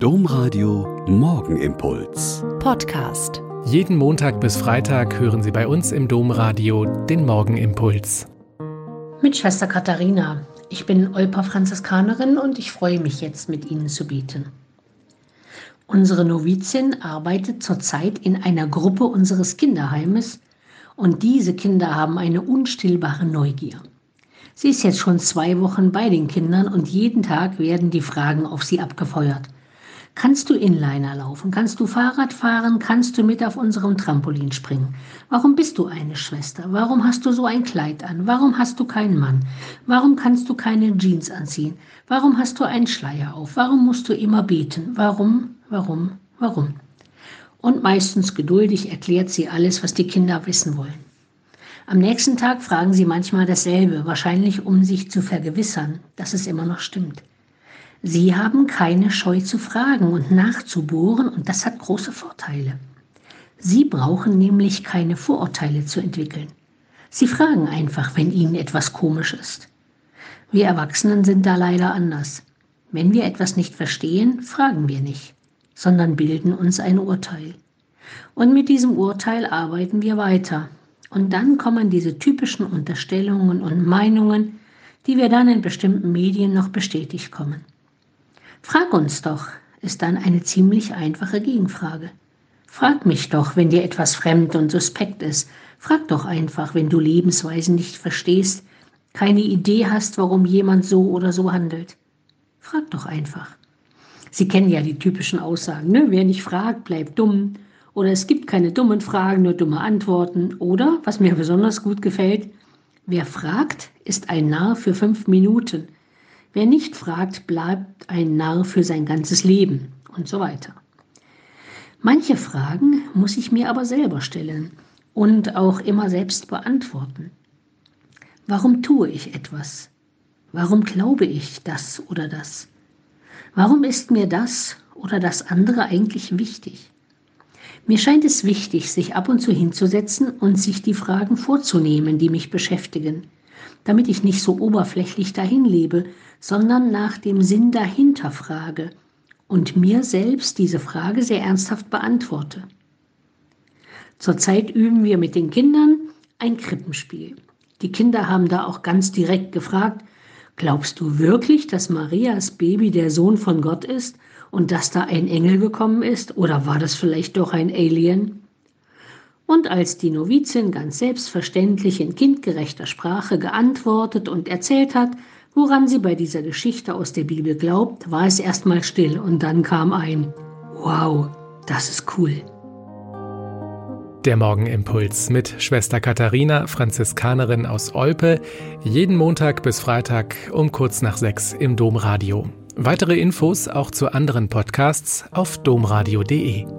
Domradio Morgenimpuls. Podcast. Jeden Montag bis Freitag hören Sie bei uns im Domradio den Morgenimpuls. Mit Schwester Katharina. Ich bin Olpa Franziskanerin und ich freue mich jetzt mit Ihnen zu beten. Unsere Novizin arbeitet zurzeit in einer Gruppe unseres Kinderheimes und diese Kinder haben eine unstillbare Neugier. Sie ist jetzt schon zwei Wochen bei den Kindern und jeden Tag werden die Fragen auf sie abgefeuert. Kannst du Inliner laufen? Kannst du Fahrrad fahren? Kannst du mit auf unserem Trampolin springen? Warum bist du eine Schwester? Warum hast du so ein Kleid an? Warum hast du keinen Mann? Warum kannst du keine Jeans anziehen? Warum hast du einen Schleier auf? Warum musst du immer beten? Warum, warum, warum? Und meistens geduldig erklärt sie alles, was die Kinder wissen wollen. Am nächsten Tag fragen sie manchmal dasselbe, wahrscheinlich um sich zu vergewissern, dass es immer noch stimmt. Sie haben keine Scheu zu fragen und nachzubohren und das hat große Vorteile. Sie brauchen nämlich keine Vorurteile zu entwickeln. Sie fragen einfach, wenn ihnen etwas komisch ist. Wir Erwachsenen sind da leider anders. Wenn wir etwas nicht verstehen, fragen wir nicht, sondern bilden uns ein Urteil. Und mit diesem Urteil arbeiten wir weiter. Und dann kommen diese typischen Unterstellungen und Meinungen, die wir dann in bestimmten Medien noch bestätigt kommen. Frag uns doch, ist dann eine ziemlich einfache Gegenfrage. Frag mich doch, wenn dir etwas fremd und suspekt ist. Frag doch einfach, wenn du Lebensweisen nicht verstehst, keine Idee hast, warum jemand so oder so handelt. Frag doch einfach. Sie kennen ja die typischen Aussagen, ne? Wer nicht fragt, bleibt dumm. Oder es gibt keine dummen Fragen, nur dumme Antworten. Oder, was mir besonders gut gefällt, wer fragt, ist ein Narr für fünf Minuten. Wer nicht fragt, bleibt ein Narr für sein ganzes Leben und so weiter. Manche Fragen muss ich mir aber selber stellen und auch immer selbst beantworten. Warum tue ich etwas? Warum glaube ich das oder das? Warum ist mir das oder das andere eigentlich wichtig? Mir scheint es wichtig, sich ab und zu hinzusetzen und sich die Fragen vorzunehmen, die mich beschäftigen damit ich nicht so oberflächlich dahin lebe, sondern nach dem Sinn dahinter frage und mir selbst diese Frage sehr ernsthaft beantworte. Zurzeit üben wir mit den Kindern ein Krippenspiel. Die Kinder haben da auch ganz direkt gefragt, glaubst du wirklich, dass Marias Baby der Sohn von Gott ist und dass da ein Engel gekommen ist oder war das vielleicht doch ein Alien? Und als die Novizin ganz selbstverständlich in kindgerechter Sprache geantwortet und erzählt hat, woran sie bei dieser Geschichte aus der Bibel glaubt, war es erstmal still und dann kam ein Wow, das ist cool. Der Morgenimpuls mit Schwester Katharina, Franziskanerin aus Olpe, jeden Montag bis Freitag um kurz nach sechs im Domradio. Weitere Infos auch zu anderen Podcasts auf domradio.de.